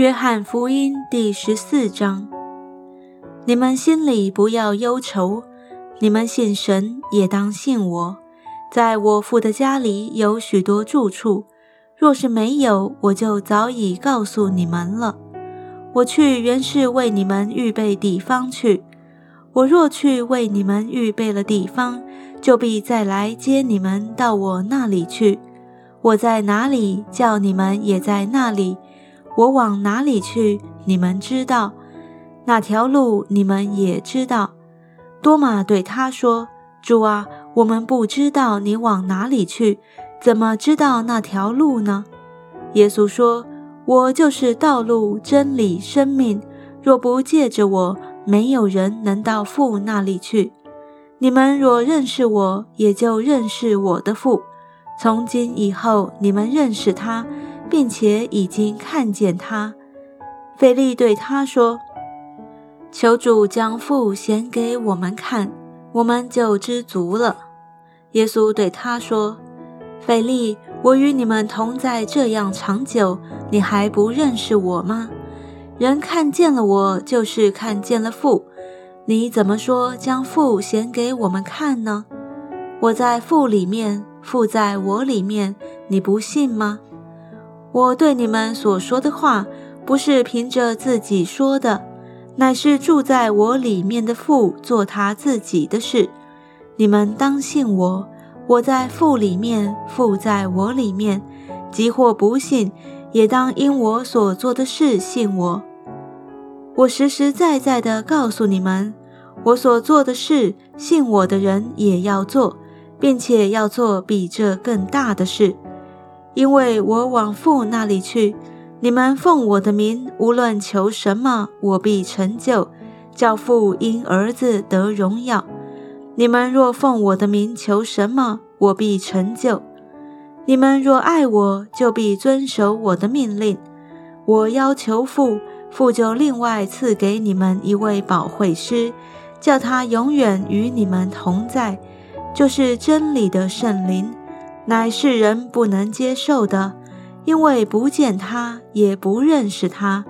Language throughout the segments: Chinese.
约翰福音第十四章：你们心里不要忧愁，你们信神也当信我。在我父的家里有许多住处，若是没有，我就早已告诉你们了。我去原是为你们预备地方去。我若去为你们预备了地方，就必再来接你们到我那里去。我在哪里，叫你们也在那里。我往哪里去，你们知道；那条路你们也知道。多马对他说：“主啊，我们不知道你往哪里去，怎么知道那条路呢？”耶稣说：“我就是道路、真理、生命。若不借着我，没有人能到父那里去。你们若认识我，也就认识我的父。从今以后，你们认识他。”并且已经看见他，腓力对他说：“求主将父显给我们看，我们就知足了。”耶稣对他说：“腓力，我与你们同在这样长久，你还不认识我吗？人看见了我，就是看见了父。你怎么说将父显给我们看呢？我在父里面，父在我里面，你不信吗？”我对你们所说的话，不是凭着自己说的，乃是住在我里面的父做他自己的事。你们当信我，我在父里面，父在我里面。即或不信，也当因我所做的事信我。我实实在在地告诉你们，我所做的事，信我的人也要做，并且要做比这更大的事。因为我往父那里去，你们奉我的名，无论求什么，我必成就，叫父因儿子得荣耀。你们若奉我的名求什么，我必成就。你们若爱我，就必遵守我的命令。我要求父，父就另外赐给你们一位保惠师，叫他永远与你们同在，就是真理的圣灵。乃是人不能接受的，因为不见他，也不认识他。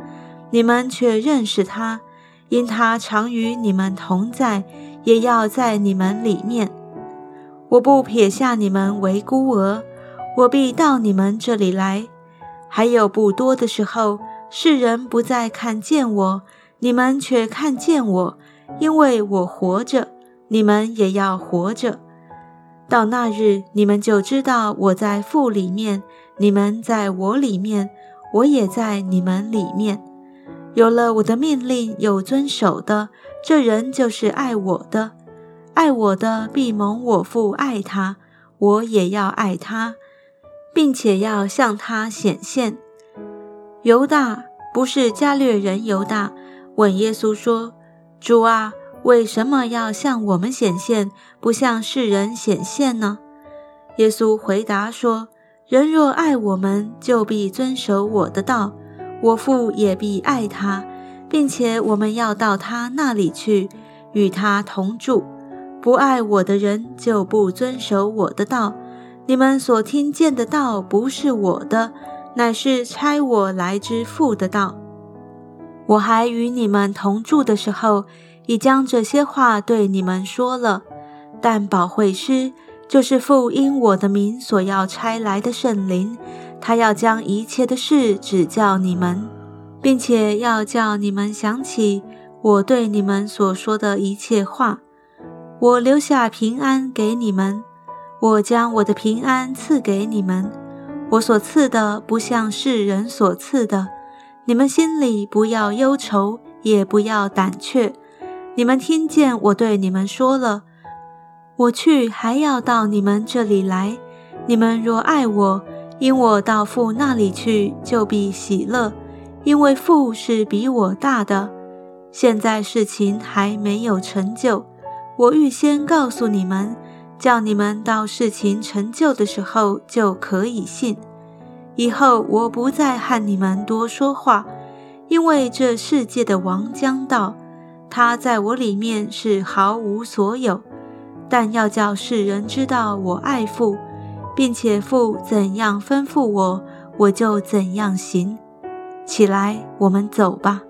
你们却认识他，因他常与你们同在，也要在你们里面。我不撇下你们为孤儿，我必到你们这里来。还有不多的时候，世人不再看见我，你们却看见我，因为我活着，你们也要活着。到那日，你们就知道我在父里面，你们在我里面，我也在你们里面。有了我的命令有遵守的，这人就是爱我的。爱我的必蒙我父爱他，我也要爱他，并且要向他显现。犹大不是加略人犹大，问耶稣说：“主啊。”为什么要向我们显现，不向世人显现呢？耶稣回答说：“人若爱我们，就必遵守我的道；我父也必爱他，并且我们要到他那里去，与他同住。不爱我的人，就不遵守我的道。你们所听见的道，不是我的，乃是差我来之父的道。我还与你们同住的时候。”已将这些话对你们说了，但保惠师就是父因我的名所要差来的圣灵，他要将一切的事指教你们，并且要叫你们想起我对你们所说的一切话。我留下平安给你们，我将我的平安赐给你们，我所赐的不像世人所赐的。你们心里不要忧愁，也不要胆怯。你们听见我对你们说了，我去还要到你们这里来。你们若爱我，因我到父那里去，就必喜乐，因为父是比我大的。现在事情还没有成就，我预先告诉你们，叫你们到事情成就的时候就可以信。以后我不再和你们多说话，因为这世界的王将到。他在我里面是毫无所有，但要叫世人知道我爱父，并且父怎样吩咐我，我就怎样行。起来，我们走吧。